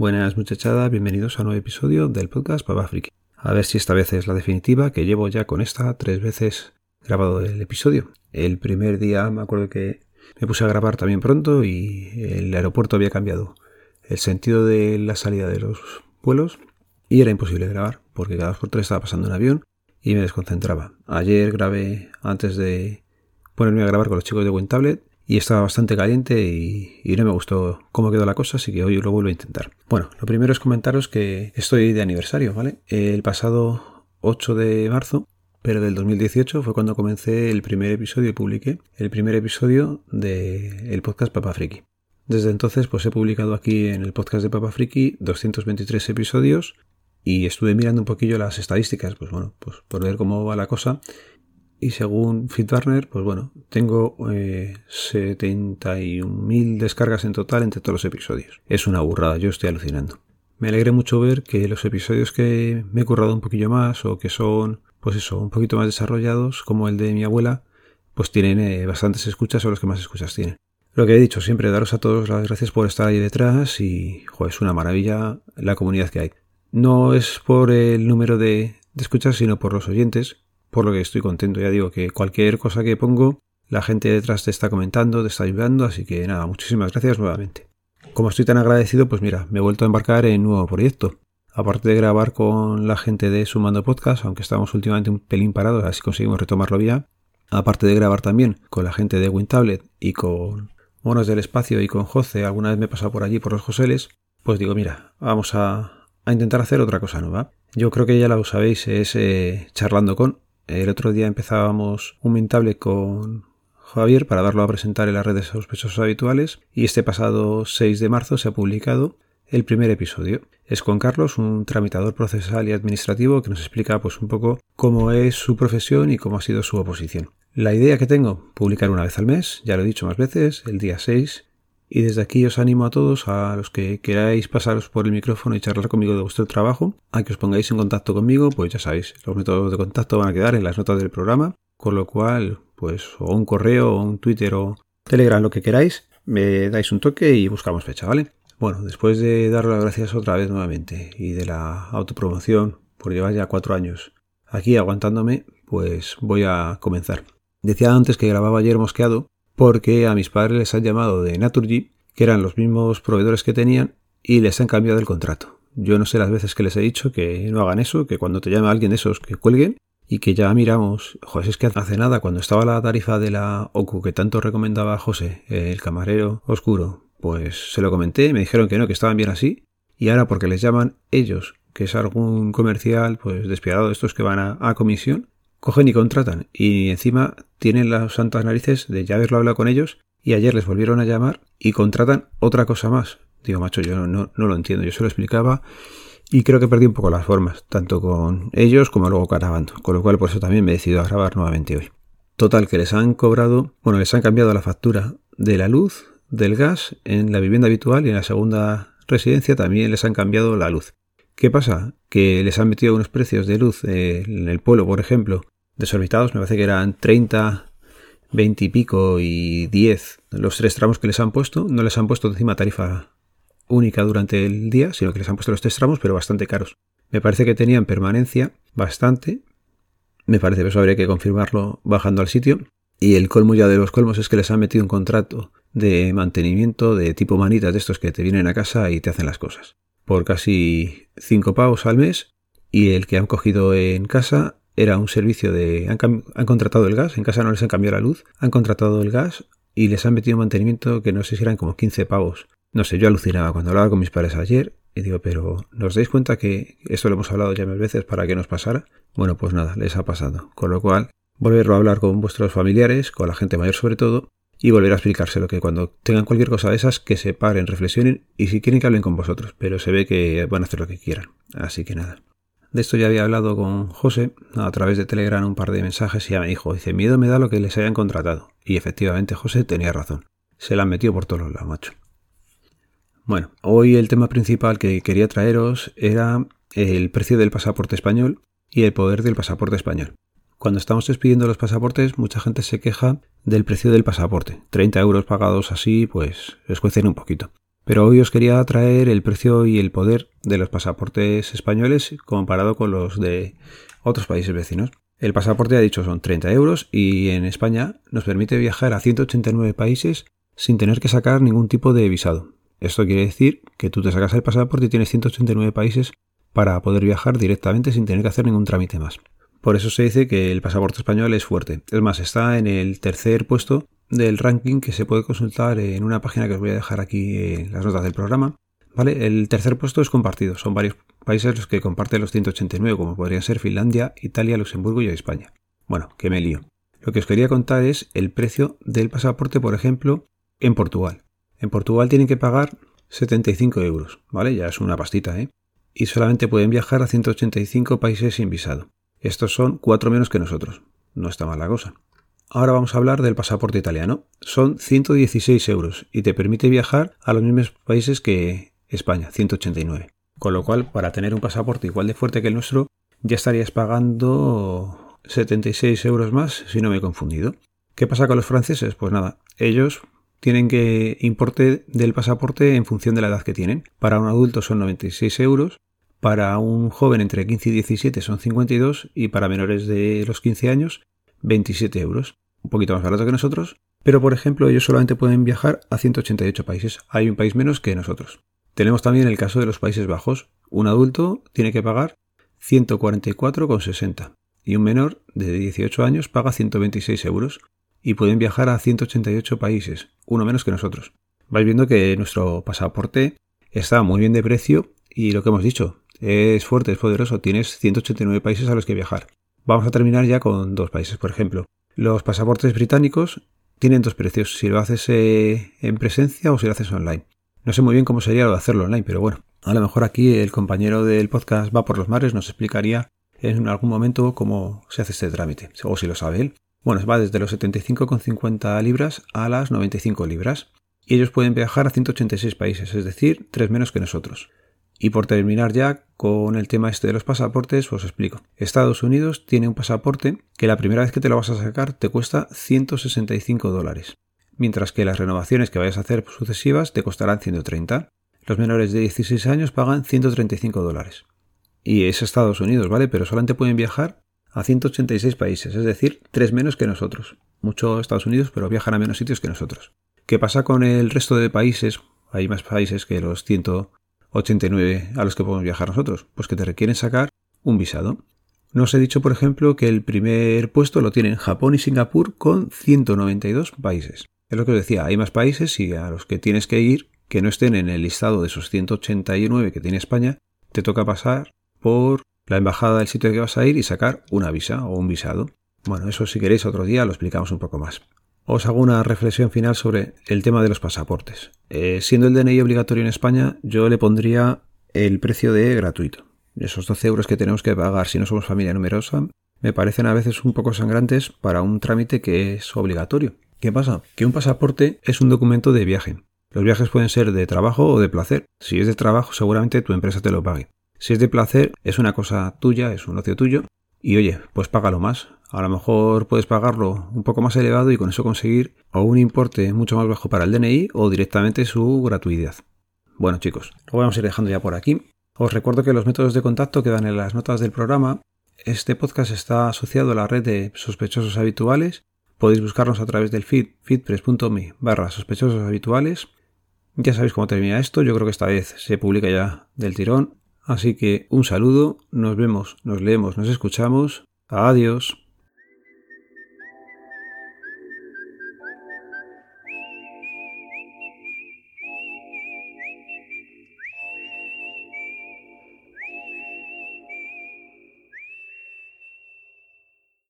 Buenas muchachada, bienvenidos a un nuevo episodio del podcast Friki. A ver si esta vez es la definitiva, que llevo ya con esta tres veces grabado el episodio. El primer día me acuerdo que me puse a grabar también pronto y el aeropuerto había cambiado el sentido de la salida de los vuelos y era imposible grabar porque cada dos por tres estaba pasando un avión y me desconcentraba. Ayer grabé antes de ponerme a grabar con los chicos de WinTablet y estaba bastante caliente y, no me gustó cómo quedó la cosa, así que hoy lo vuelvo a intentar. Bueno, lo primero es comentaros que estoy de aniversario, ¿vale? El pasado 8 de marzo, pero del 2018, fue cuando comencé el primer episodio y publiqué el primer episodio del podcast Papa Friki. Desde entonces, pues he publicado aquí en el podcast de Papa Friki 223 episodios y estuve mirando un poquillo las estadísticas, pues bueno, pues por ver cómo va la cosa y según FitBurner, pues bueno, tengo eh, 71.000 descargas en total entre todos los episodios. Es una burrada, yo estoy alucinando. Me alegré mucho ver que los episodios que me he currado un poquillo más o que son, pues eso, un poquito más desarrollados, como el de mi abuela, pues tienen eh, bastantes escuchas o los que más escuchas tienen. Lo que he dicho siempre, daros a todos las gracias por estar ahí detrás y, joder, es una maravilla la comunidad que hay. No es por el número de, de escuchas, sino por los oyentes, por lo que estoy contento. Ya digo que cualquier cosa que pongo, la gente detrás te está comentando, te está ayudando, así que nada, muchísimas gracias nuevamente. Como estoy tan agradecido, pues mira, me he vuelto a embarcar en un nuevo proyecto. Aparte de grabar con la gente de Sumando Podcast, aunque estamos últimamente un pelín parados, así conseguimos retomarlo bien. Aparte de grabar también con la gente de WinTablet y con Monos del Espacio y con Jose, alguna vez me he pasado por allí por los Joseles, pues digo, mira, vamos a, a intentar hacer otra cosa nueva. Yo creo que ya lo sabéis, es eh, charlando con, el otro día empezábamos un Mintable con Javier para darlo a presentar en las redes sospechosos habituales y este pasado 6 de marzo se ha publicado el primer episodio. Es con Carlos, un tramitador procesal y administrativo que nos explica pues un poco cómo es su profesión y cómo ha sido su oposición. La idea que tengo, publicar una vez al mes, ya lo he dicho más veces, el día 6 y desde aquí os animo a todos, a los que queráis pasaros por el micrófono y charlar conmigo de vuestro trabajo, a que os pongáis en contacto conmigo, pues ya sabéis, los métodos de contacto van a quedar en las notas del programa, con lo cual, pues, o un correo, o un Twitter, o Telegram, lo que queráis, me dais un toque y buscamos fecha, ¿vale? Bueno, después de dar las gracias otra vez nuevamente y de la autopromoción por llevar ya cuatro años aquí aguantándome, pues voy a comenzar. Decía antes que grababa ayer mosqueado porque a mis padres les han llamado de Naturgy, que eran los mismos proveedores que tenían, y les han cambiado el contrato. Yo no sé las veces que les he dicho que no hagan eso, que cuando te llama alguien de esos que cuelguen y que ya miramos, joder, es que hace nada, cuando estaba la tarifa de la OCU que tanto recomendaba José, el camarero oscuro, pues se lo comenté, me dijeron que no, que estaban bien así, y ahora porque les llaman ellos, que es algún comercial, pues despiadado de estos que van a comisión, cogen y contratan y encima tienen las santas narices de ya haberlo hablado con ellos y ayer les volvieron a llamar y contratan otra cosa más. Digo, macho, yo no, no lo entiendo, yo se lo explicaba y creo que perdí un poco las formas, tanto con ellos como luego grabando, con lo cual por eso también me he decidido a grabar nuevamente hoy. Total, que les han cobrado, bueno, les han cambiado la factura de la luz, del gas en la vivienda habitual y en la segunda residencia también les han cambiado la luz. ¿Qué pasa? Que les han metido unos precios de luz eh, en el pueblo, por ejemplo, desorbitados, me parece que eran 30, 20 y pico y 10 los tres tramos que les han puesto. No les han puesto encima tarifa única durante el día, sino que les han puesto los tres tramos, pero bastante caros. Me parece que tenían permanencia bastante. Me parece que eso habría que confirmarlo bajando al sitio. Y el colmo ya de los colmos es que les han metido un contrato de mantenimiento de tipo manitas de estos que te vienen a casa y te hacen las cosas. Por casi 5 pavos al mes. Y el que han cogido en casa era un servicio de... Han, contratado el gas, en casa no les han cambiado la luz, han contratado el gas y les han metido mantenimiento que no sé si eran como 15 pavos. No sé, yo alucinaba cuando hablaba con mis padres ayer y digo, pero ¿nos dais cuenta que esto lo hemos hablado ya mil veces para que nos pasara? Bueno, pues nada, les ha pasado. Con lo cual, volverlo a hablar con vuestros familiares, con la gente mayor sobre todo, y volver a explicárselo, que cuando tengan cualquier cosa de esas, que se paren, reflexionen y si quieren que hablen con vosotros, pero se ve que van a hacer lo que quieran. Así que nada. De esto ya había hablado con José a través de Telegram un par de mensajes y ya me dijo, dice, miedo me da lo que les hayan contratado. Y efectivamente José tenía razón. Se la han metido por todos lados, macho. Bueno, hoy el tema principal que quería traeros era el precio del pasaporte español y el poder del pasaporte español. Cuando estamos despidiendo los pasaportes, mucha gente se queja del precio del pasaporte. 30 euros pagados así, pues escuecen un poquito. Pero hoy os quería traer el precio y el poder de los pasaportes españoles comparado con los de otros países vecinos. El pasaporte, ha dicho, son 30 euros y en España nos permite viajar a 189 países sin tener que sacar ningún tipo de visado. Esto quiere decir que tú te sacas el pasaporte y tienes 189 países para poder viajar directamente sin tener que hacer ningún trámite más. Por eso se dice que el pasaporte español es fuerte. Es más, está en el tercer puesto del ranking que se puede consultar en una página que os voy a dejar aquí en las notas del programa. ¿Vale? El tercer puesto es compartido. Son varios países los que comparten los 189, como podrían ser Finlandia, Italia, Luxemburgo y España. Bueno, que me lío. Lo que os quería contar es el precio del pasaporte, por ejemplo, en Portugal. En Portugal tienen que pagar 75 euros, ¿vale? Ya es una pastita, ¿eh? Y solamente pueden viajar a 185 países sin visado. Estos son cuatro menos que nosotros. No está mal la cosa. Ahora vamos a hablar del pasaporte italiano. Son 116 euros y te permite viajar a los mismos países que España, 189. Con lo cual, para tener un pasaporte igual de fuerte que el nuestro, ya estarías pagando 76 euros más, si no me he confundido. ¿Qué pasa con los franceses? Pues nada, ellos tienen que importe del pasaporte en función de la edad que tienen. Para un adulto son 96 euros, para un joven entre 15 y 17 son 52 y para menores de los 15 años 27 euros un poquito más barato que nosotros, pero por ejemplo ellos solamente pueden viajar a 188 países. Hay un país menos que nosotros. Tenemos también el caso de los Países Bajos. Un adulto tiene que pagar 144,60 y un menor de 18 años paga 126 euros y pueden viajar a 188 países, uno menos que nosotros. Vais viendo que nuestro pasaporte está muy bien de precio y lo que hemos dicho, es fuerte, es poderoso, tienes 189 países a los que viajar. Vamos a terminar ya con dos países, por ejemplo. Los pasaportes británicos tienen dos precios, si lo haces eh, en presencia o si lo haces online. No sé muy bien cómo sería lo de hacerlo online, pero bueno, a lo mejor aquí el compañero del podcast Va por los Mares nos explicaría en algún momento cómo se hace este trámite, o si lo sabe él. Bueno, va desde los 75,50 libras a las 95 libras. Y ellos pueden viajar a 186 países, es decir, tres menos que nosotros. Y por terminar ya con el tema este de los pasaportes, os explico. Estados Unidos tiene un pasaporte que la primera vez que te lo vas a sacar te cuesta 165 dólares, mientras que las renovaciones que vayas a hacer sucesivas te costarán 130. Los menores de 16 años pagan 135 dólares. Y es Estados Unidos, ¿vale? Pero solamente pueden viajar a 186 países, es decir, tres menos que nosotros. Mucho Estados Unidos, pero viajan a menos sitios que nosotros. ¿Qué pasa con el resto de países? Hay más países que los 100 89 a los que podemos viajar nosotros? Pues que te requieren sacar un visado. Nos he dicho, por ejemplo, que el primer puesto lo tienen Japón y Singapur con 192 países. Es lo que os decía, hay más países y a los que tienes que ir que no estén en el listado de esos 189 que tiene España, te toca pasar por la embajada del sitio que vas a ir y sacar una visa o un visado. Bueno, eso si queréis otro día lo explicamos un poco más os hago una reflexión final sobre el tema de los pasaportes. Eh, siendo el DNI obligatorio en España, yo le pondría el precio de gratuito. Esos 12 euros que tenemos que pagar si no somos familia numerosa me parecen a veces un poco sangrantes para un trámite que es obligatorio. ¿Qué pasa? Que un pasaporte es un documento de viaje. Los viajes pueden ser de trabajo o de placer. Si es de trabajo, seguramente tu empresa te lo pague. Si es de placer, es una cosa tuya, es un ocio tuyo, y oye, pues págalo más. A lo mejor puedes pagarlo un poco más elevado y con eso conseguir o un importe mucho más bajo para el DNI o directamente su gratuidad. Bueno chicos, lo vamos a ir dejando ya por aquí. Os recuerdo que los métodos de contacto quedan en las notas del programa. Este podcast está asociado a la red de sospechosos habituales. Podéis buscarnos a través del feed feedpress.me barra sospechosos habituales. Ya sabéis cómo termina esto, yo creo que esta vez se publica ya del tirón. Así que un saludo, nos vemos, nos leemos, nos escuchamos. Adiós.